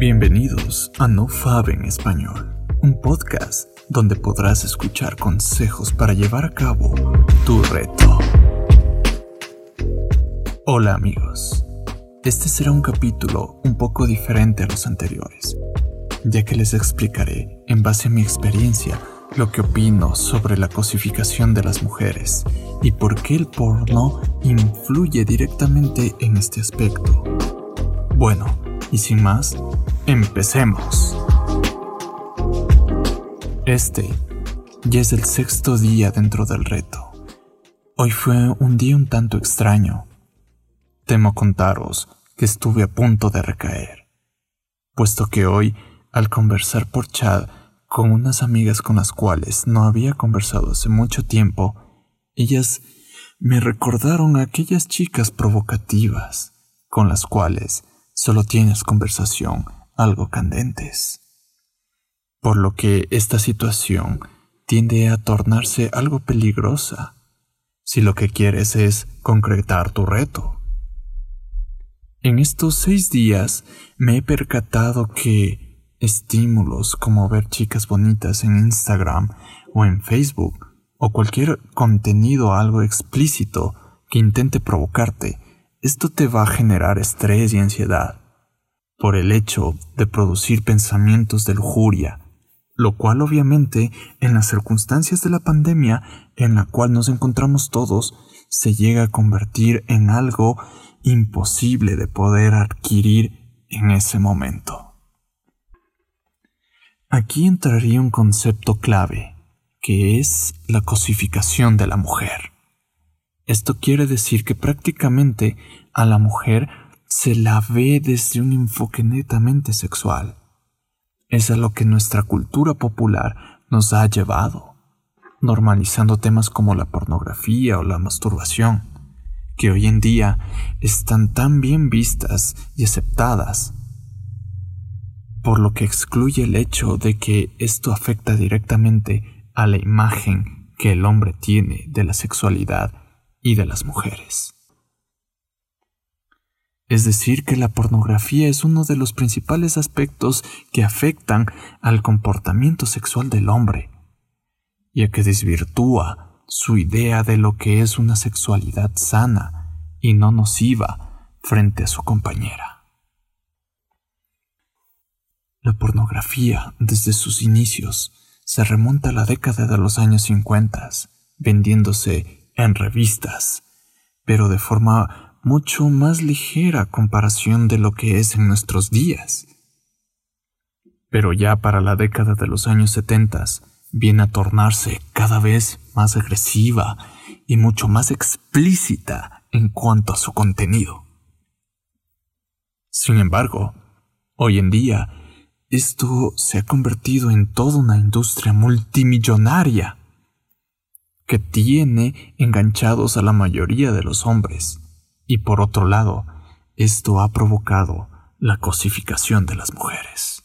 Bienvenidos a No Fab en Español, un podcast donde podrás escuchar consejos para llevar a cabo tu reto. Hola amigos, este será un capítulo un poco diferente a los anteriores, ya que les explicaré, en base a mi experiencia, lo que opino sobre la cosificación de las mujeres y por qué el porno influye directamente en este aspecto. Bueno, y sin más, empecemos. Este ya es el sexto día dentro del reto. Hoy fue un día un tanto extraño. Temo contaros que estuve a punto de recaer, puesto que hoy, al conversar por chat con unas amigas con las cuales no había conversado hace mucho tiempo, ellas me recordaron a aquellas chicas provocativas con las cuales solo tienes conversación algo candentes. Por lo que esta situación tiende a tornarse algo peligrosa si lo que quieres es concretar tu reto. En estos seis días me he percatado que estímulos como ver chicas bonitas en Instagram o en Facebook o cualquier contenido algo explícito que intente provocarte esto te va a generar estrés y ansiedad por el hecho de producir pensamientos de lujuria, lo cual obviamente en las circunstancias de la pandemia en la cual nos encontramos todos se llega a convertir en algo imposible de poder adquirir en ese momento. Aquí entraría un concepto clave, que es la cosificación de la mujer. Esto quiere decir que prácticamente a la mujer se la ve desde un enfoque netamente sexual. Es a lo que nuestra cultura popular nos ha llevado, normalizando temas como la pornografía o la masturbación, que hoy en día están tan bien vistas y aceptadas, por lo que excluye el hecho de que esto afecta directamente a la imagen que el hombre tiene de la sexualidad y de las mujeres. Es decir, que la pornografía es uno de los principales aspectos que afectan al comportamiento sexual del hombre, ya que desvirtúa su idea de lo que es una sexualidad sana y no nociva frente a su compañera. La pornografía, desde sus inicios, se remonta a la década de los años 50, vendiéndose en revistas, pero de forma mucho más ligera comparación de lo que es en nuestros días. Pero ya para la década de los años 70 viene a tornarse cada vez más agresiva y mucho más explícita en cuanto a su contenido. Sin embargo, hoy en día, esto se ha convertido en toda una industria multimillonaria que tiene enganchados a la mayoría de los hombres, y por otro lado, esto ha provocado la cosificación de las mujeres.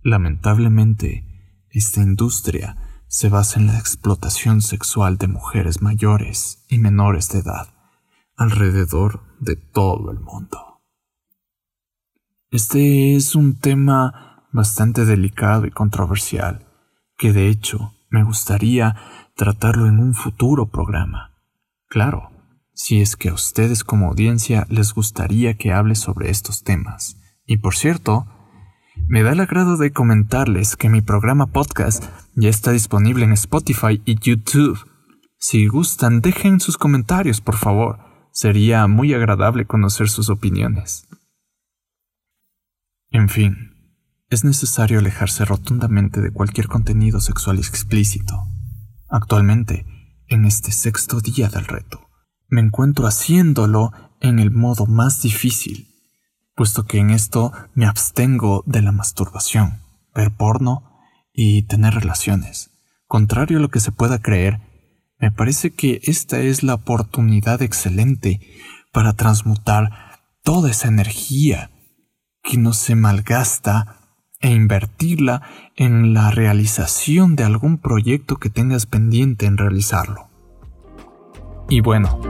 Lamentablemente, esta industria se basa en la explotación sexual de mujeres mayores y menores de edad alrededor de todo el mundo. Este es un tema bastante delicado y controversial, que de hecho me gustaría tratarlo en un futuro programa. Claro, si es que a ustedes como audiencia les gustaría que hable sobre estos temas. Y por cierto, me da el agrado de comentarles que mi programa podcast ya está disponible en Spotify y YouTube. Si gustan, dejen sus comentarios, por favor. Sería muy agradable conocer sus opiniones. En fin, es necesario alejarse rotundamente de cualquier contenido sexual explícito. Actualmente, en este sexto día del reto, me encuentro haciéndolo en el modo más difícil, puesto que en esto me abstengo de la masturbación, ver porno y tener relaciones. Contrario a lo que se pueda creer, me parece que esta es la oportunidad excelente para transmutar toda esa energía que no se malgasta e invertirla en la realización de algún proyecto que tengas pendiente en realizarlo. Y bueno,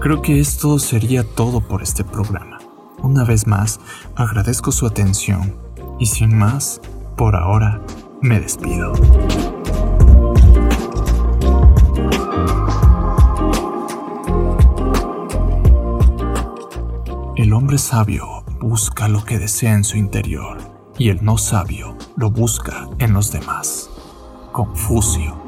creo que esto sería todo por este programa. Una vez más, agradezco su atención y sin más, por ahora, me despido. El hombre sabio busca lo que desea en su interior y el no sabio lo busca en los demás. Confucio.